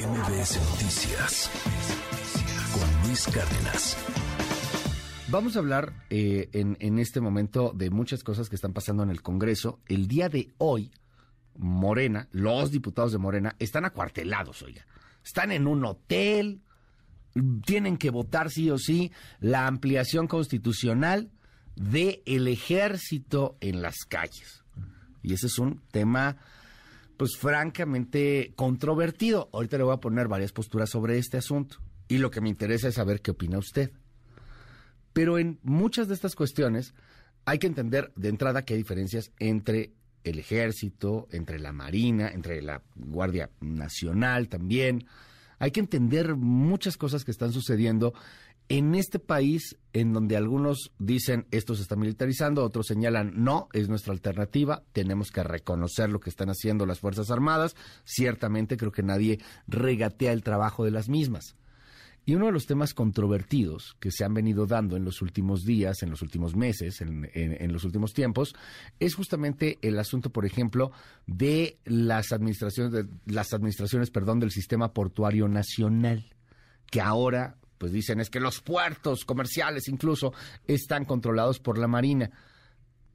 MBS Noticias con Luis Cárdenas. Vamos a hablar eh, en, este momento de muchas cosas que están pasando en el Congreso. El día de hoy, Morena, los diputados de Morena, están acuartelados, oiga. Están en un hotel, tienen que votar sí o sí la ampliación constitucional del el ejército en las calles. Y ese es un tema, pues francamente controvertido. Ahorita le voy a poner varias posturas sobre este asunto. Y lo que me interesa es saber qué opina usted. Pero en muchas de estas cuestiones hay que entender de entrada que hay diferencias entre el ejército, entre la Marina, entre la Guardia Nacional también. Hay que entender muchas cosas que están sucediendo en este país en donde algunos dicen esto se está militarizando, otros señalan no, es nuestra alternativa, tenemos que reconocer lo que están haciendo las Fuerzas Armadas, ciertamente creo que nadie regatea el trabajo de las mismas. Y uno de los temas controvertidos que se han venido dando en los últimos días, en los últimos meses, en, en, los últimos tiempos, es justamente el asunto, por ejemplo, de las administraciones, de las administraciones, perdón, del sistema portuario nacional, que ahora, pues dicen, es que los puertos comerciales incluso están controlados por la Marina.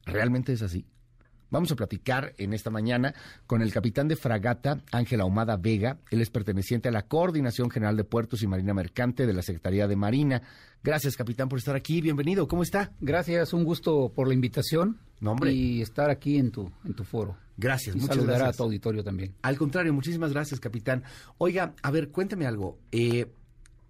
¿Realmente es así? Vamos a platicar en esta mañana con el capitán de fragata, Ángel Ahumada Vega. Él es perteneciente a la Coordinación General de Puertos y Marina Mercante de la Secretaría de Marina. Gracias, capitán, por estar aquí. Bienvenido. ¿Cómo está? Gracias, un gusto por la invitación. Y estar aquí en tu, en tu foro. Gracias, y muchas saludar gracias. a tu auditorio también. Al contrario, muchísimas gracias, capitán. Oiga, a ver, cuénteme algo. Eh,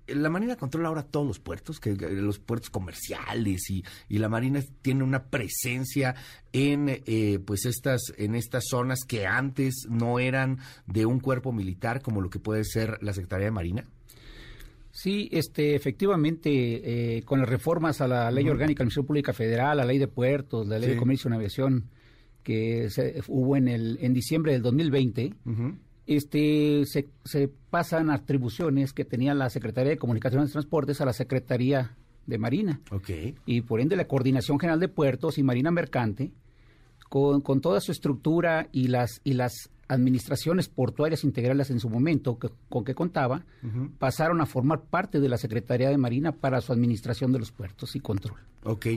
la Marina controla ahora todos los puertos, que, los puertos comerciales y, y, la Marina tiene una presencia en eh, pues estas en estas zonas que antes no eran de un cuerpo militar como lo que puede ser la Secretaría de Marina. Sí, este, efectivamente, eh, con las reformas a la Ley. Orgánica de la Administración Pública Federal, a la Ley de Puertos, la Ley sí. de Comercio y Navegación, que se, hubo en el en diciembre del 2020, uh -huh este, se, se, pasan atribuciones que tenía la Secretaría de Comunicaciones y Transportes a la Secretaría de Marina. Okay. Y por ende la Coordinación General de Puertos y Marina Mercante, con, con toda su estructura y las, y las administraciones portuarias integrales en su momento que, con que contaba, uh -huh. pasaron a formar parte de la Secretaría de Marina para su administración de los puertos y control. Ok.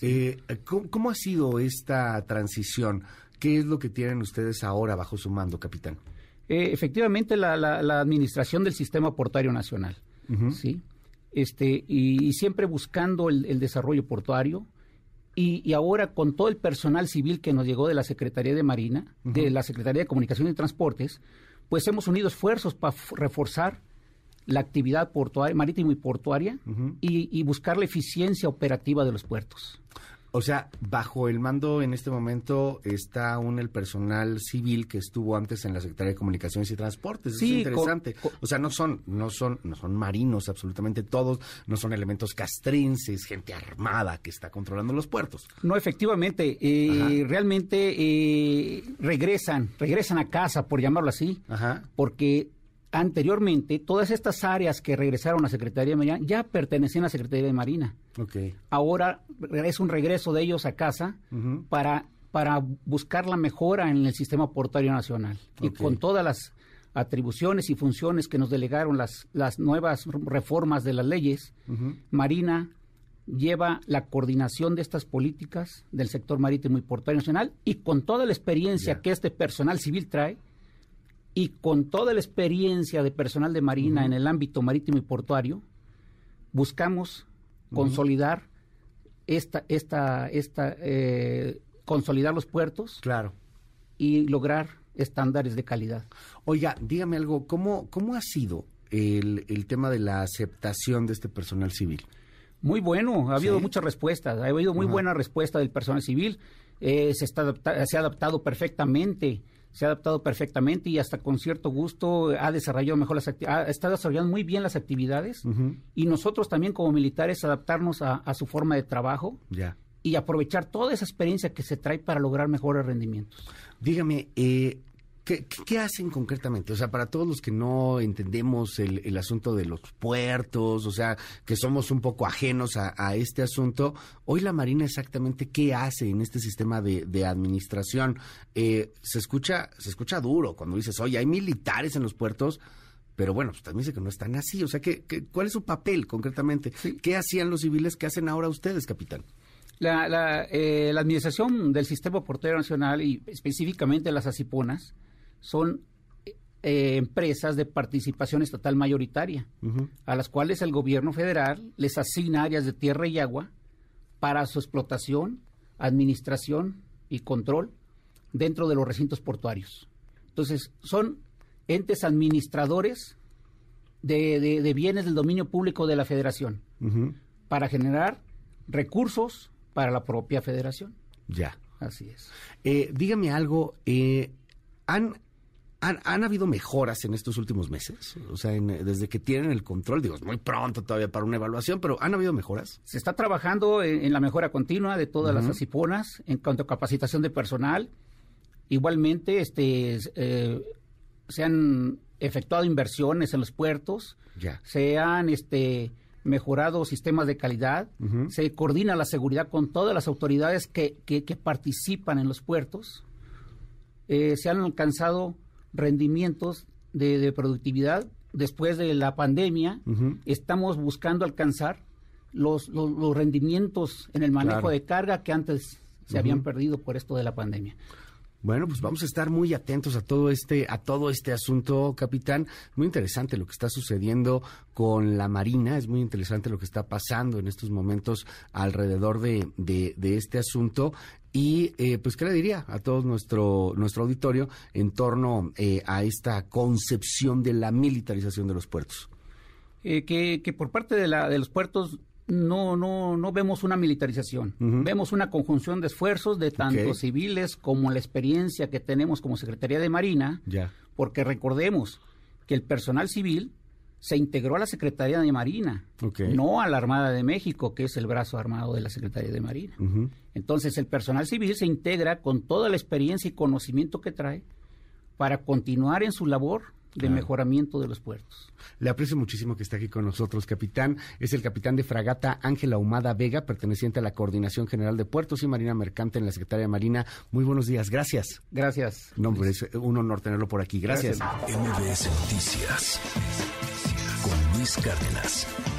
Eh, ¿cómo, ¿Cómo ha sido esta transición? ¿Qué es lo que tienen ustedes ahora bajo su mando, capitán? Eh, efectivamente, la, la, la, administración del sistema portuario nacional, uh -huh. ¿sí? Este, y, y, siempre buscando el, el desarrollo portuario. Y, y, ahora con todo el personal civil que nos llegó de la Secretaría de Marina, uh -huh. de la Secretaría de Comunicación y Transportes, pues hemos unido esfuerzos para reforzar la actividad portuaria, marítima y portuaria uh -huh. y, y buscar la eficiencia operativa de los puertos. O sea, bajo el mando en este momento está aún el personal civil que estuvo antes en la Secretaría de Comunicaciones y Transportes. Sí, es interesante. O sea, no son, no son, no son marinos absolutamente todos, no son elementos castrenses, gente armada que está controlando los puertos. No, efectivamente, eh, realmente eh, regresan, regresan a casa, por llamarlo así, Ajá. porque anteriormente todas estas áreas que regresaron a la Secretaría de Marina ya pertenecían a la Secretaría de Marina. Okay. Ahora es un regreso de ellos a casa uh -huh. para, para buscar la mejora en el sistema portuario nacional. Okay. Y con todas las atribuciones y funciones que nos delegaron las, las nuevas reformas de las leyes, uh -huh. Marina lleva la coordinación de estas políticas del sector marítimo y portuario nacional y con toda la experiencia yeah. que este personal civil trae, y con toda la experiencia de personal de Marina uh -huh. en el ámbito marítimo y portuario, buscamos uh -huh. consolidar esta, esta, esta, eh, consolidar los puertos. Claro. Y lograr estándares de calidad. Oiga, dígame algo, ¿cómo, cómo ha sido el, el tema de la aceptación de este personal civil? Muy bueno, ha habido ¿Sí? muchas respuestas, ha habido muy buena respuesta del personal civil, eh, se, está adapta se ha adaptado perfectamente se ha adaptado perfectamente y hasta con cierto gusto ha desarrollado mejor las actividades, está desarrollando muy bien las actividades uh -huh. y nosotros también como militares adaptarnos a, a su forma de trabajo y aprovechar toda esa experiencia que se trae para lograr mejores rendimientos. Dígame, eh, ¿Qué, ¿Qué, hacen concretamente? O sea, para todos los que no entendemos el, el, asunto de los puertos, o sea, que somos un poco ajenos a, a, este asunto, hoy la Marina exactamente qué hace en este sistema de, de administración. Eh, se escucha, se escucha duro cuando dices, oye, hay militares en los puertos, pero bueno, pues también dice que no están así. O sea, ¿qué, cuál es su papel concretamente? ¿Qué hacían los civiles? ¿Qué hacen ahora ustedes, capitán? La, eh, la, administración del Sistema Portuario Nacional y específicamente las ACIPONAS son eh, empresas de participación estatal mayoritaria, a las cuales el gobierno federal les asigna áreas de tierra y agua para su explotación, administración y control dentro de los recintos portuarios. Entonces, son entes administradores de, bienes del dominio público de la federación para generar recursos para la propia federación. Ya. Así es. Eh, dígame algo, eh, ¿han, han, habido mejoras en estos últimos meses? O sea, desde que tienen el control, digo, es muy pronto todavía para una evaluación, pero ¿han habido mejoras? Se está trabajando en, la mejora continua de todas las asiponas en cuanto a capacitación de personal. Igualmente, este, eh, se han efectuado inversiones en los puertos, ya. se han este, mejorado sistemas de calidad, se coordina la seguridad con todas las autoridades que, que, participan en los puertos, eh, se han alcanzado rendimientos de, productividad después de la pandemia, estamos buscando alcanzar los, los, rendimientos en el manejo de carga que antes se habían perdido por esto de la pandemia. Bueno, pues vamos a estar muy atentos a todo este, a todo este asunto, capitán. Muy interesante lo que está sucediendo con la Marina, es muy interesante lo que está pasando en estos momentos alrededor de, de, este asunto. Y eh, pues, ¿qué le diría a todo nuestro, nuestro auditorio en torno eh, a esta concepción de la militarización de los puertos? Eh, que, que, por parte de, la, de los puertos no, no, no vemos una militarización. Vemos una conjunción de esfuerzos de tanto civiles como la experiencia que tenemos como Secretaría de Marina. Porque recordemos que el personal civil se integró a la Secretaría de Marina, no a la Armada de México, que es el brazo armado de la Secretaría de Marina. Entonces, el personal civil se integra con toda la experiencia y conocimiento que trae para continuar en su labor de mejoramiento de los puertos. Le aprecio muchísimo que esté aquí con nosotros, capitán. Es el capitán de fragata Ángela Humada Vega, perteneciente a la Coordinación General de Puertos y Marina Mercante en la Secretaría de Marina. Muy buenos días, gracias. Gracias. No, es un honor tenerlo por aquí. Gracias. MBS Noticias Luis Cárdenas.